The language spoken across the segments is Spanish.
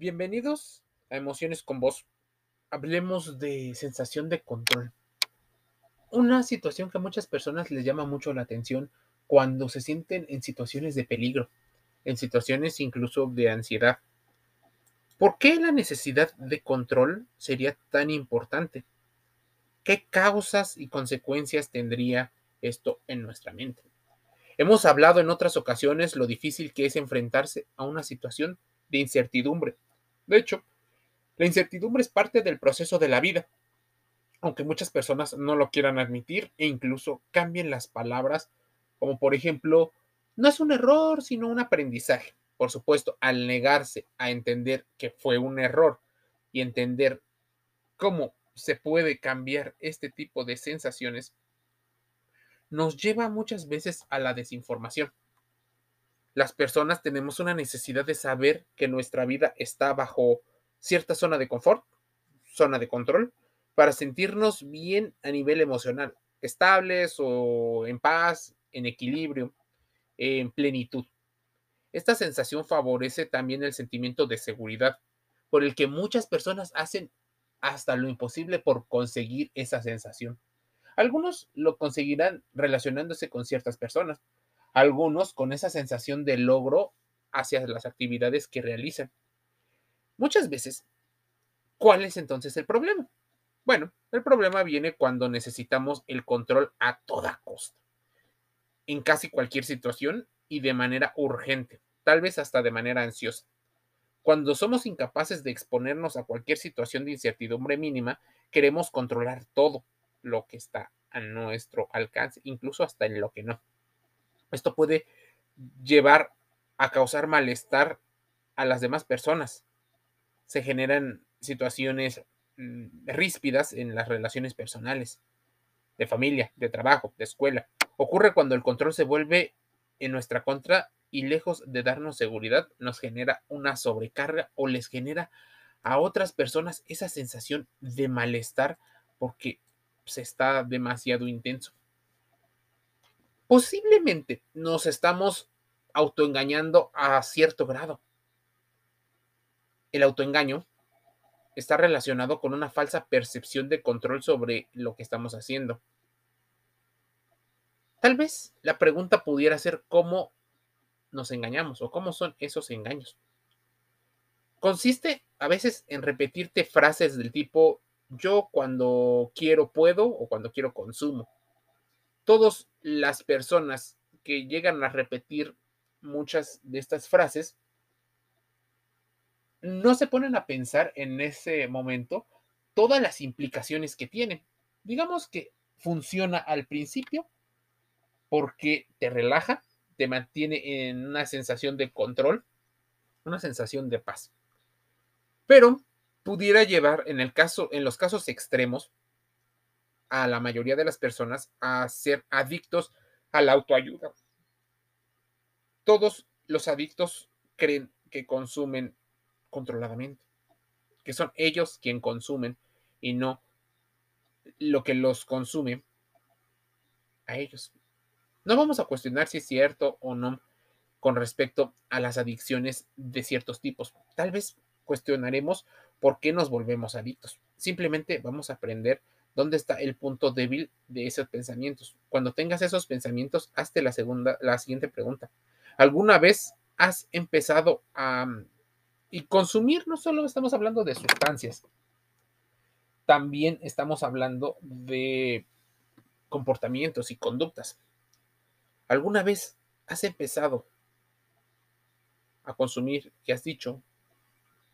Bienvenidos a Emociones con Vos. Hablemos de sensación de control. Una situación que a muchas personas les llama mucho la atención cuando se sienten en situaciones de peligro, en situaciones incluso de ansiedad. ¿Por qué la necesidad de control sería tan importante? ¿Qué causas y consecuencias tendría esto en nuestra mente? Hemos hablado en otras ocasiones lo difícil que es enfrentarse a una situación de incertidumbre. De hecho, la incertidumbre es parte del proceso de la vida, aunque muchas personas no lo quieran admitir e incluso cambien las palabras, como por ejemplo, no es un error, sino un aprendizaje. Por supuesto, al negarse a entender que fue un error y entender cómo se puede cambiar este tipo de sensaciones, nos lleva muchas veces a la desinformación. Las personas tenemos una necesidad de saber que nuestra vida está bajo cierta zona de confort, zona de control, para sentirnos bien a nivel emocional, estables o en paz, en equilibrio, en plenitud. Esta sensación favorece también el sentimiento de seguridad, por el que muchas personas hacen hasta lo imposible por conseguir esa sensación. Algunos lo conseguirán relacionándose con ciertas personas, algunos con esa sensación de logro hacia las actividades que realizan. Muchas veces, ¿cuál es entonces el problema? Bueno, el problema viene cuando necesitamos el control a toda costa, en casi cualquier situación y de manera urgente, tal vez hasta de manera ansiosa. Cuando somos incapaces de exponernos a cualquier situación de incertidumbre mínima, queremos controlar todo, lo que está a nuestro alcance, incluso hasta en lo que no. Esto puede llevar a causar malestar a las demás personas. Se generan situaciones mm, ríspidas en las relaciones personales, de familia, de trabajo, de escuela. Ocurre cuando el control se vuelve en nuestra contra y lejos de darnos seguridad, nos genera una sobrecarga o les genera a otras personas esa sensación de malestar porque se está demasiado intenso. Posiblemente nos estamos autoengañando a cierto grado. El autoengaño está relacionado con una falsa percepción de control sobre lo que estamos haciendo. Tal vez la pregunta pudiera ser cómo nos engañamos o cómo son esos engaños. Consiste a veces en repetirte frases del tipo yo cuando quiero puedo o cuando quiero consumo. Todas las personas que llegan a repetir muchas de estas frases no se ponen a pensar en ese momento todas las implicaciones que tienen. Digamos que funciona al principio porque te relaja, te mantiene en una sensación de control, una sensación de paz. Pero pudiera llevar, en, el caso, en los casos extremos, a la mayoría de las personas a ser adictos a la autoayuda. Todos los adictos creen que consumen controladamente, que son ellos quien consumen y no lo que los consume a ellos. No vamos a cuestionar si es cierto o no con respecto a las adicciones de ciertos tipos. Tal vez cuestionaremos por qué nos volvemos adictos. Simplemente vamos a aprender dónde está el punto débil de esos pensamientos. Cuando tengas esos pensamientos, hazte la segunda, la siguiente pregunta. ¿Alguna vez has empezado a y consumir? No solo estamos hablando de sustancias, también estamos hablando de comportamientos y conductas. ¿Alguna vez has empezado a consumir y has dicho,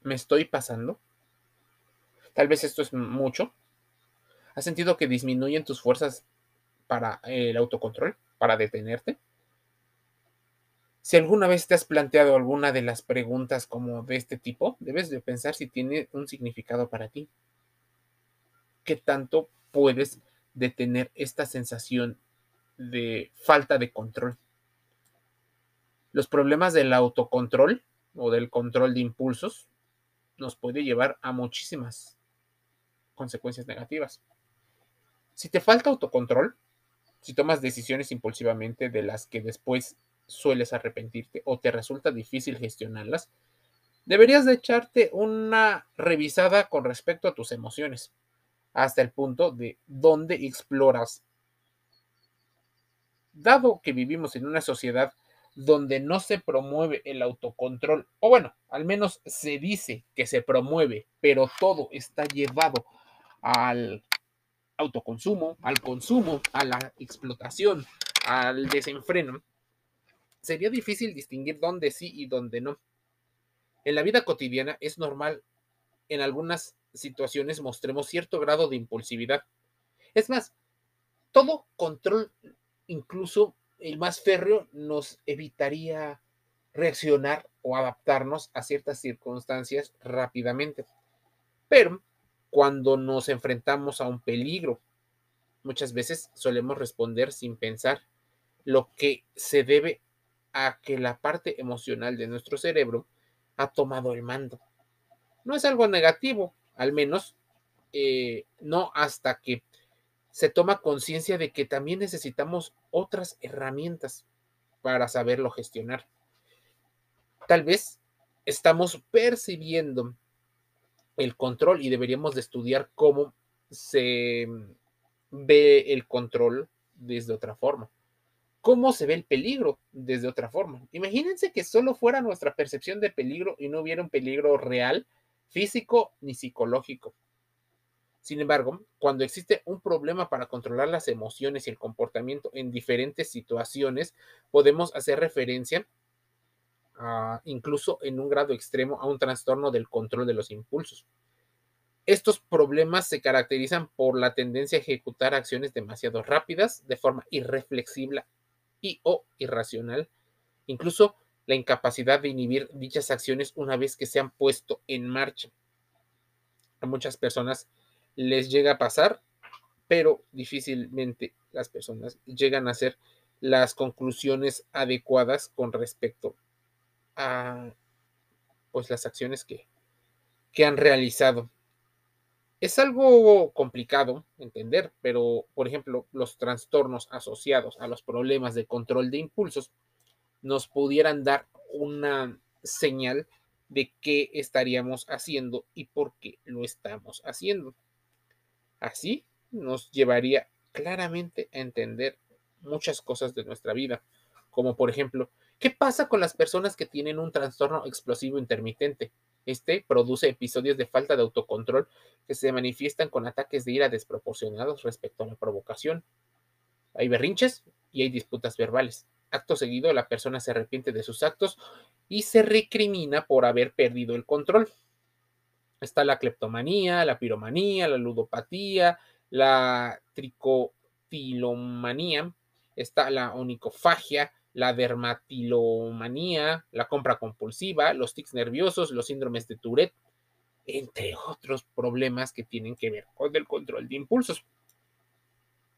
¿Me estoy pasando? Tal vez esto es mucho. ¿Has sentido que disminuyen tus fuerzas para el autocontrol, para detenerte? Si alguna vez te has planteado alguna de las preguntas como de este tipo, debes de pensar si tiene un significado para ti. ¿Qué tanto puedes detener esta sensación de falta de control? Los problemas del autocontrol o del control de impulsos nos puede llevar a muchísimas consecuencias negativas. Si te falta autocontrol, si tomas decisiones impulsivamente de las que después sueles arrepentirte o te resulta difícil gestionarlas, deberías de echarte una revisada con respecto a tus emociones, hasta el punto de donde exploras. Dado que vivimos en una sociedad donde no se promueve el autocontrol, o bueno, al menos se dice que se promueve, pero todo está llevado al autoconsumo, al consumo, a la explotación, al desenfreno, sería difícil distinguir dónde sí y dónde no. En la vida cotidiana es normal en algunas situaciones mostremos cierto grado de impulsividad. Es más, todo control, incluso el más férreo nos evitaría reaccionar o adaptarnos a ciertas circunstancias rápidamente. Pero cuando nos enfrentamos a un peligro, muchas veces solemos responder sin pensar, lo que se debe a que la parte emocional de nuestro cerebro ha tomado el mando. No es algo negativo, al menos eh, no hasta que se toma conciencia de que también necesitamos otras herramientas para saberlo gestionar. Tal vez estamos percibiendo el control y deberíamos de estudiar cómo se ve el control desde otra forma. ¿Cómo se ve el peligro desde otra forma? Imagínense que solo fuera nuestra percepción de peligro y no hubiera un peligro real, físico ni psicológico. Sin embargo, cuando existe un problema para controlar las emociones y el comportamiento en diferentes situaciones, podemos hacer referencia incluso en un grado extremo a un trastorno del control de los impulsos. Estos problemas se caracterizan por la tendencia a ejecutar acciones demasiado rápidas, de forma irreflexible y o irracional, incluso la incapacidad de inhibir dichas acciones una vez que se han puesto en marcha. A muchas personas les llega a pasar, pero difícilmente las personas llegan a hacer las conclusiones adecuadas con respecto a pues las acciones que, que han realizado. Es algo complicado entender, pero por ejemplo, los trastornos asociados a los problemas de control de impulsos nos pudieran dar una señal de qué estaríamos haciendo y por qué lo estamos haciendo. Así nos llevaría claramente a entender muchas cosas de nuestra vida, como por ejemplo, ¿qué pasa con las personas que tienen un trastorno explosivo intermitente? Este produce episodios de falta de autocontrol que se manifiestan con ataques de ira desproporcionados respecto a la provocación. Hay berrinches y hay disputas verbales. Acto seguido, la persona se arrepiente de sus actos y se recrimina por haber perdido el control. Está la cleptomanía, la piromanía, la ludopatía, la tricotilomanía, está la onicofagia, la dermatilomanía, la compra compulsiva, los tics nerviosos, los síndromes de Tourette, entre otros problemas que tienen que ver con el control de impulsos.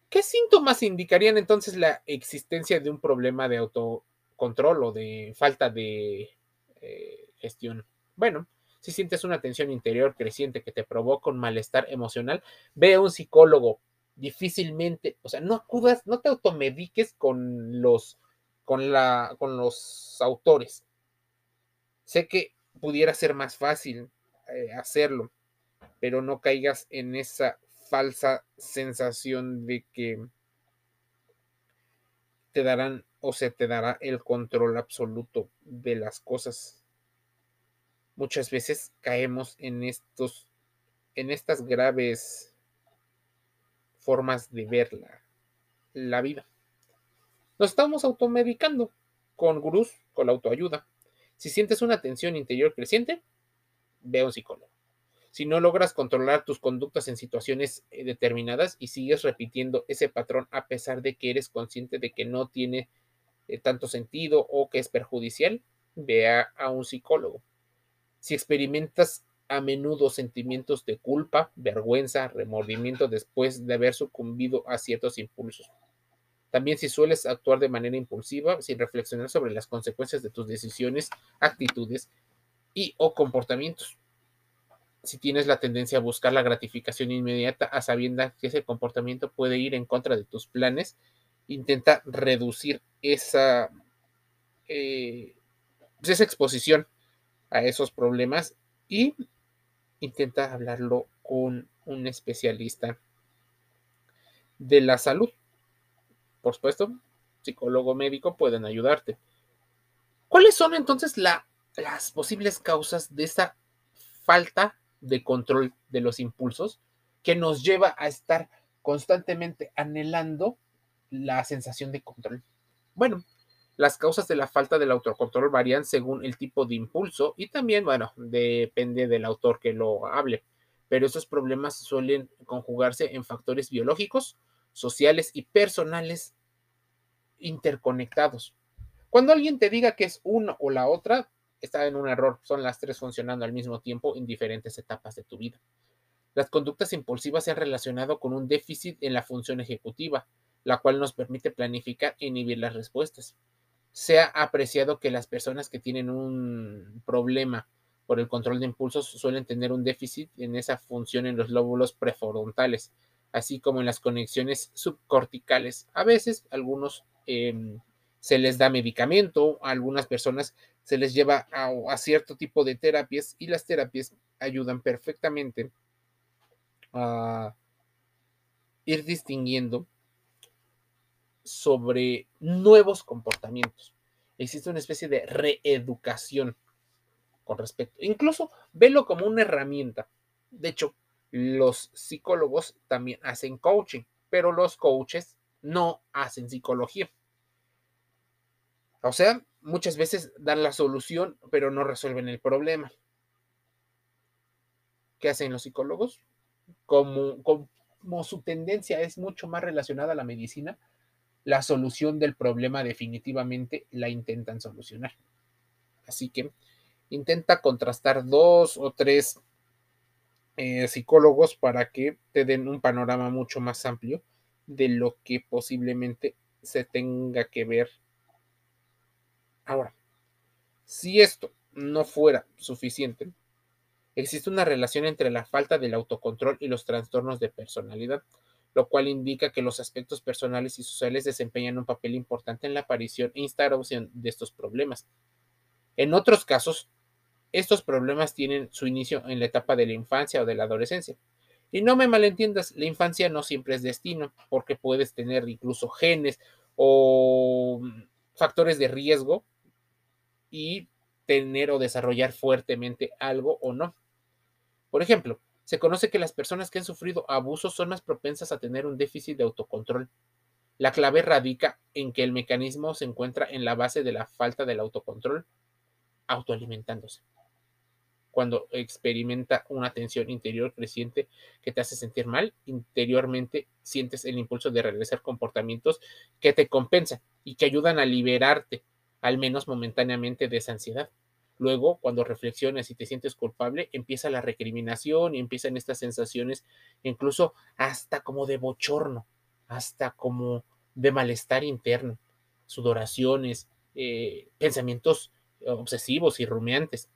¿Qué síntomas indicarían entonces la existencia de un problema de autocontrol o de falta de eh, gestión? Bueno, si sientes una tensión interior creciente que te provoca un malestar emocional, ve a un psicólogo. Difícilmente, o sea, no acudas, no te automediques con los, con la, con los autores. Sé que pudiera ser más fácil eh, hacerlo, pero no caigas en esa falsa sensación de que te darán o se te dará el control absoluto de las cosas muchas veces caemos en estos, en estas graves formas de ver la, vida. Nos estamos automedicando con gurús, con la autoayuda. Si sientes una tensión interior creciente, ve a un psicólogo. Si no logras controlar tus conductas en situaciones eh, determinadas y sigues repitiendo ese patrón a pesar de que eres consciente de que no tiene eh, tanto sentido o que es perjudicial, ve a un psicólogo. Si experimentas a menudo sentimientos de culpa, vergüenza, remordimiento después de haber sucumbido a ciertos impulsos. También si sueles actuar de manera impulsiva sin reflexionar sobre las consecuencias de tus decisiones, actitudes y o comportamientos. Si tienes la tendencia a buscar la gratificación inmediata a sabiendas que ese comportamiento puede ir en contra de tus planes, intenta reducir esa, eh, pues esa exposición a esos problemas y intenta hablarlo con un especialista de la salud. Por supuesto, psicólogo médico pueden ayudarte. ¿Cuáles son entonces las posibles causas de esa falta de control de los impulsos que nos lleva a estar constantemente anhelando la sensación de control? Bueno, las causas de la falta del autocontrol varían según el tipo de impulso y también, bueno, depende del autor que lo hable, pero esos problemas suelen conjugarse en factores biológicos, sociales y personales interconectados. Cuando alguien te diga que es una o la otra, está en un error. Son las tres funcionando al mismo tiempo en diferentes etapas de tu vida. Las conductas impulsivas se han relacionado con un déficit en la función ejecutiva, la cual nos permite planificar e inhibir las respuestas se ha apreciado que las personas que tienen un problema por el control de impulsos suelen tener un déficit en esa función en los lóbulos prefrontales, así como en las conexiones subcorticales. A veces, algunos em, se les da medicamento, a algunas personas se les lleva a, a, cierto tipo de terapias y las terapias ayudan perfectamente a ir distinguiendo sobre nuevos comportamientos. Existe una especie de reeducación con respecto. Incluso velo como una herramienta. De hecho, los psicólogos también hacen coaching, pero los coaches no hacen psicología. O sea, muchas veces dan la solución, pero no resuelven el problema. ¿Qué hacen los psicólogos? Como, como su tendencia es mucho más relacionada a la medicina, la solución del problema definitivamente la intentan solucionar. Así que intenta contrastar dos o tres eh, psicólogos para que te den un panorama mucho más amplio de lo que posiblemente se tenga que ver. Ahora, si esto no fuera suficiente, existe una relación entre la falta del autocontrol y los trastornos de personalidad lo cual indica que los aspectos personales y sociales desempeñan un papel importante en la aparición e instauración de estos problemas. En otros casos, estos problemas tienen su inicio en la etapa de la infancia o de la adolescencia. Y no me malentiendas, la infancia no siempre es destino, porque puedes tener incluso genes o factores de riesgo y tener o desarrollar fuertemente algo o no. Por ejemplo, se conoce que las personas que han sufrido abusos son más propensas a tener un déficit de autocontrol. La clave radica en que el mecanismo se encuentra en la base de la falta del autocontrol, autoalimentándose. Cuando experimenta una tensión interior creciente que te hace sentir mal, interiormente sientes el impulso de regresar comportamientos que te compensan y que ayudan a liberarte, al menos momentáneamente, de esa ansiedad. Luego, cuando reflexiones y te sientes culpable, empieza la recriminación y empiezan estas sensaciones, incluso hasta como de bochorno, hasta como de malestar interno, sudoraciones, eh, pensamientos obsesivos y rumiantes.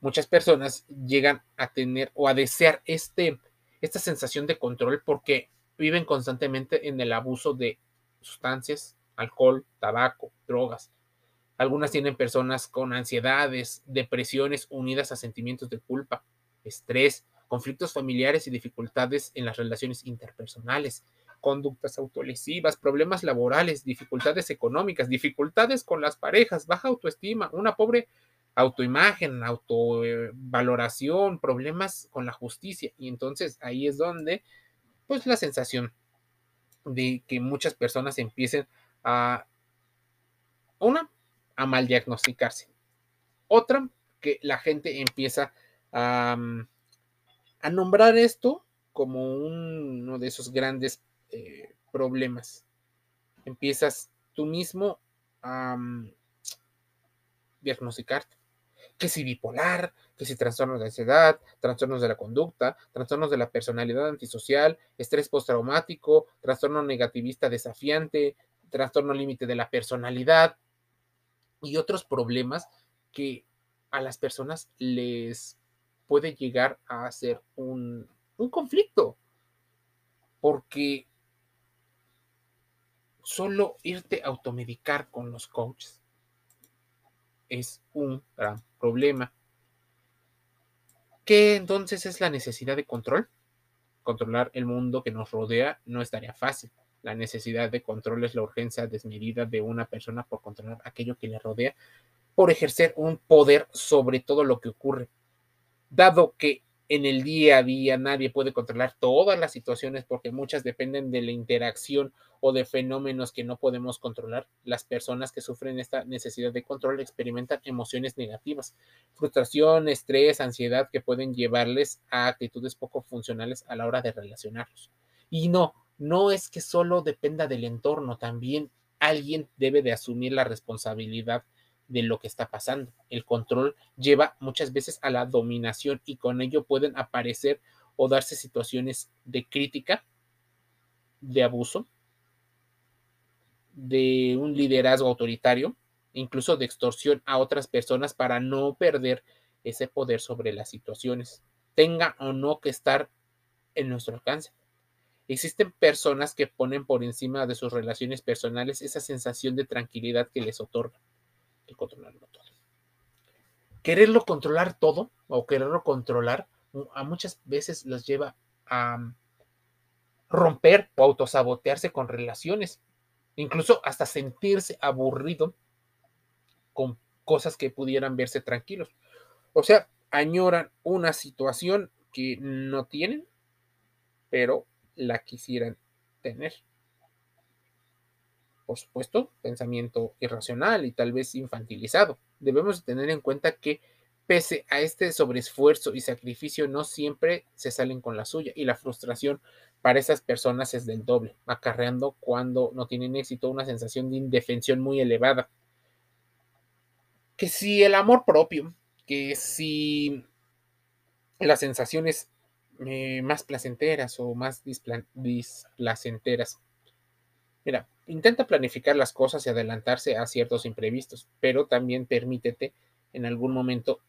Muchas personas llegan a tener o a desear este, esta sensación de control porque viven constantemente en el abuso de sustancias, alcohol, tabaco, drogas, algunas tienen personas con ansiedades, depresiones unidas a sentimientos de culpa, estrés, conflictos familiares y dificultades en las relaciones interpersonales, conductas autolesivas, problemas laborales, dificultades económicas, dificultades con las parejas, baja autoestima, una pobre autoimagen, autovaloración, problemas con la justicia. Y entonces ahí es donde, pues, la sensación de que muchas personas empiecen a, una, a mal diagnosticarse. Otra, que la gente empieza a, mm, a nombrar esto como uno de esos grandes eh, problemas. Empiezas tú mismo a mm, diagnosticarte. Que si bipolar, que si trastornos de ansiedad, trastornos de la conducta, trastornos de la personalidad antisocial, estrés postraumático, trastorno negativista desafiante, trastorno límite de la personalidad, y otros problemas que a las personas les puede llegar a hacer un, conflicto. Porque solo irte a automedicar con los coaches es un gran problema. ¿Qué entonces es la necesidad de control? Controlar el mundo que nos rodea no estaría fácil. La necesidad de control es la urgencia desmedida de una persona por controlar aquello que le rodea, por ejercer un poder sobre todo lo que ocurre. Dado que en el día a día nadie puede controlar todas las situaciones porque muchas dependen de la interacción o de fenómenos que no podemos controlar. Las personas que sufren esta necesidad de control experimentan emociones negativas, frustración, estrés, ansiedad que pueden llevarles a actitudes poco funcionales a la hora de relacionarlos. Y no, no es que solo dependa del entorno, también alguien debe de asumir la responsabilidad de lo que está pasando. El control lleva muchas veces a la dominación y con ello pueden aparecer o darse situaciones de crítica, de abuso, de un liderazgo autoritario, incluso de extorsión a otras personas para no perder ese poder sobre las situaciones, tenga o no que estar en nuestro alcance. Existen personas que ponen por encima de sus relaciones personales esa sensación de tranquilidad que les otorga controlarlo todo. Quererlo controlar todo o quererlo controlar a muchas veces los lleva a mm, romper o autosabotearse con relaciones, incluso hasta sentirse aburrido con cosas que pudieran verse tranquilos. O sea, añoran una situación que no tienen, pero la quisieran tener por supuesto, pensamiento irracional y tal vez infantilizado. Debemos tener en cuenta que pese a este sobreesfuerzo y sacrificio, no siempre se salen con la suya y la frustración para esas personas es del doble, acarreando cuando no tienen éxito una sensación de indefensión muy elevada. Que si el amor propio, que si las sensaciones eh, más placenteras o más displacenteras. Mira, Intenta planificar las cosas y adelantarse a ciertos imprevistos, pero también permítete en algún momento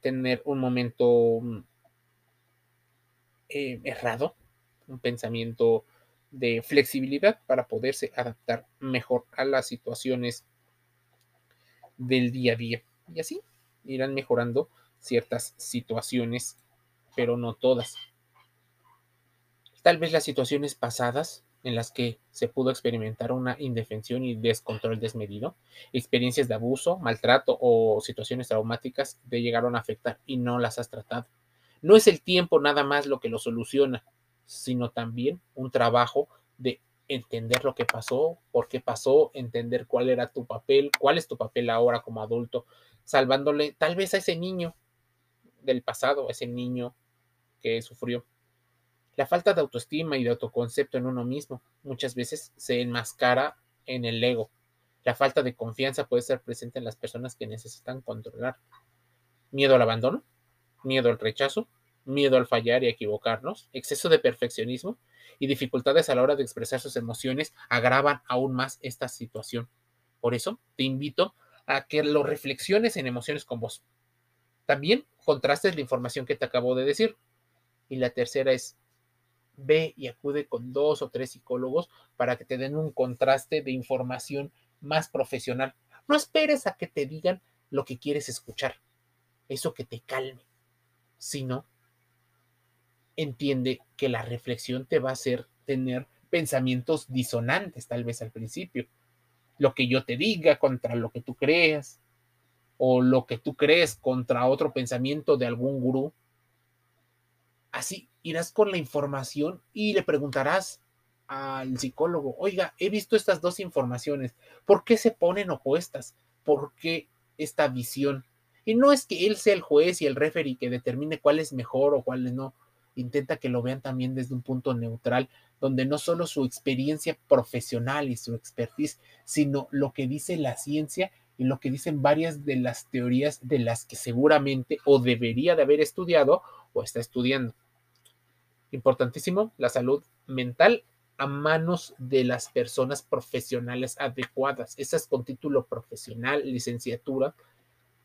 tener un momento mm, eh, errado, un pensamiento de flexibilidad para poderse adaptar mejor a las situaciones del día a día. Y así irán mejorando ciertas situaciones, pero no todas. Tal vez las situaciones pasadas en las que se pudo experimentar una indefensión y descontrol desmedido, experiencias de abuso, maltrato o situaciones traumáticas te llegaron a afectar y no las has tratado. No es el tiempo nada más lo que lo soluciona, sino también un trabajo de entender lo que pasó, por qué pasó, entender cuál era tu papel, cuál es tu papel ahora como adulto, salvándole tal vez a ese niño del pasado, a ese niño que sufrió. La falta de autoestima y de autoconcepto en uno mismo muchas veces se enmascara en el ego. La falta de confianza puede ser presente en las personas que necesitan controlar. Miedo al abandono, miedo al rechazo, miedo al fallar y equivocarnos, exceso de perfeccionismo y dificultades a la hora de expresar sus emociones agravan aún más esta situación. Por eso te invito a que lo reflexiones en emociones con vos. También contrastes la información que te acabo de decir. Y la tercera es, ve y acude con dos o tres psicólogos para que te den un contraste de información más profesional. No esperes a que te digan lo que quieres escuchar, eso que te calme, sino entiende que la reflexión te va a hacer tener pensamientos disonantes tal vez al principio. Lo que yo te diga contra lo que tú creas o lo que tú crees contra otro pensamiento de algún gurú. Así irás con la información y le preguntarás al psicólogo, oiga, he visto estas dos informaciones, ¿por qué se ponen opuestas? ¿Por qué esta visión? Y no es que él sea el juez y el referee que determine cuál es mejor o cuál no. Intenta que lo vean también desde un punto neutral, donde no solo su experiencia profesional y su expertise, sino lo que dice la ciencia y lo que dicen varias de las teorías de las que seguramente o debería de haber estudiado o está estudiando importantísimo, la salud mental a manos de las personas profesionales adecuadas, esas con título profesional, licenciatura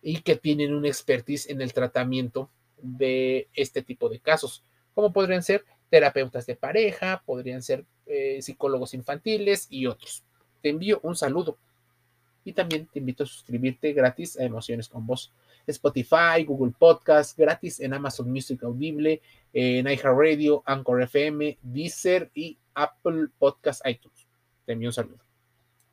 y que tienen una expertise en el tratamiento de este tipo de casos, como podrían ser terapeutas de pareja, podrían ser eh, psicólogos infantiles y otros. Te envío un saludo. y también te invito a suscribirte gratis a Emociones con Voz. Spotify, Google Podcast, gratis en Amazon Music Audible, en iHeartRadio, Anchor FM, Deezer y Apple Podcast iTunes. Te envío un saludo.